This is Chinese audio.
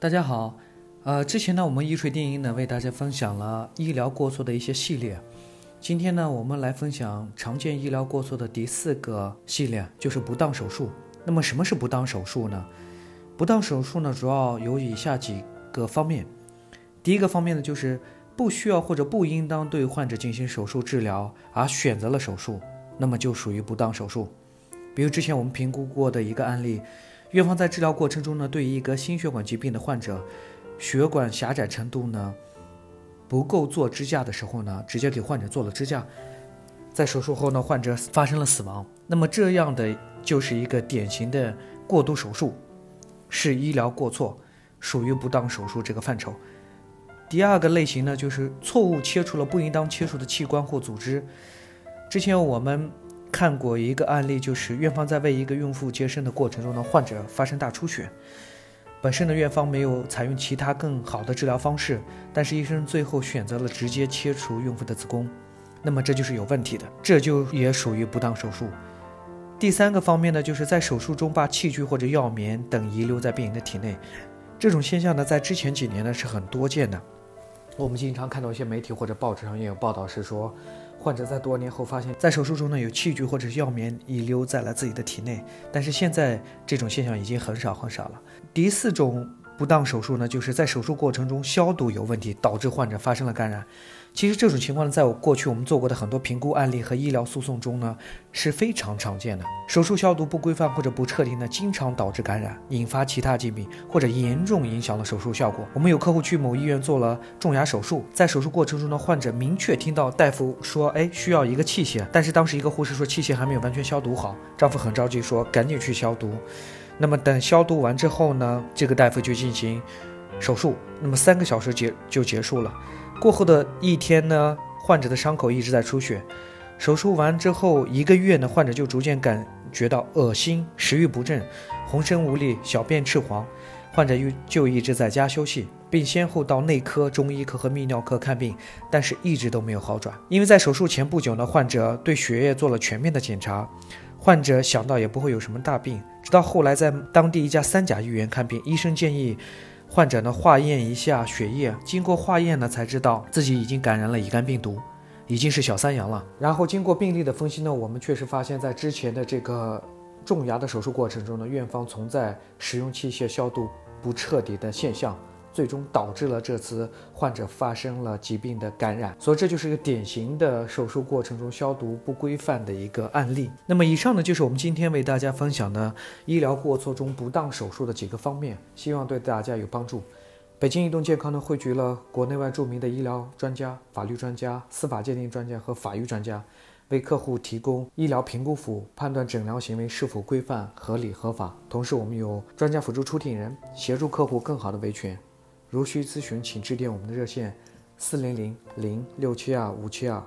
大家好，呃，之前呢，我们一锤电音呢为大家分享了医疗过错的一些系列，今天呢，我们来分享常见医疗过错的第四个系列，就是不当手术。那么什么是不当手术呢？不当手术呢，主要有以下几个方面。第一个方面呢，就是不需要或者不应当对患者进行手术治疗而选择了手术，那么就属于不当手术。比如之前我们评估过的一个案例。院方在治疗过程中呢，对于一个心血管疾病的患者，血管狭窄程度呢不够做支架的时候呢，直接给患者做了支架，在手术后呢，患者发生了死亡。那么这样的就是一个典型的过度手术，是医疗过错，属于不当手术这个范畴。第二个类型呢，就是错误切除了不应当切除的器官或组织。之前我们。看过一个案例，就是院方在为一个孕妇接生的过程中呢，患者发生大出血。本身的院方没有采用其他更好的治疗方式，但是医生最后选择了直接切除孕妇的子宫，那么这就是有问题的，这就也属于不当手术。第三个方面呢，就是在手术中把器具或者药棉等遗留在病人的体内，这种现象呢，在之前几年呢是很多见的。我们经常看到一些媒体或者报纸上也有报道，是说。患者在多年后发现，在手术中呢有器具或者是药棉遗留在了自己的体内，但是现在这种现象已经很少很少了。第四种。不当手术呢，就是在手术过程中消毒有问题，导致患者发生了感染。其实这种情况呢，在我过去我们做过的很多评估案例和医疗诉讼中呢，是非常常见的。手术消毒不规范或者不彻底呢，经常导致感染，引发其他疾病，或者严重影响了手术效果。我们有客户去某医院做了种牙手术，在手术过程中呢，患者明确听到大夫说：“哎，需要一个器械。”但是当时一个护士说器械还没有完全消毒好，丈夫很着急说：“赶紧去消毒。”那么等消毒完之后呢，这个大夫就进行手术。那么三个小时结就结束了。过后的一天呢，患者的伤口一直在出血。手术完之后一个月呢，患者就逐渐感觉到恶心、食欲不振、浑身无力、小便赤黄。患者又就一直在家休息，并先后到内科、中医科和泌尿科看病，但是一直都没有好转。因为在手术前不久呢，患者对血液做了全面的检查。患者想到也不会有什么大病，直到后来在当地一家三甲医院看病，医生建议患者呢化验一下血液，经过化验呢才知道自己已经感染了乙肝病毒，已经是小三阳了。然后经过病例的分析呢，我们确实发现，在之前的这个种牙的手术过程中呢，院方存在使用器械消毒不彻底的现象。最终导致了这次患者发生了疾病的感染，所以这就是一个典型的手术过程中消毒不规范的一个案例。那么以上呢，就是我们今天为大家分享的医疗过错中不当手术的几个方面，希望对大家有帮助。北京移动健康呢汇聚了国内外著名的医疗专家、法律专家、司法鉴定专家和法医专家，为客户提供医疗评估服务，判断诊疗行为是否规范、合理、合法。同时，我们有专家辅助出庭人，协助客户更好的维权。如需咨询，请致电我们的热线：四零零零六七二五七二。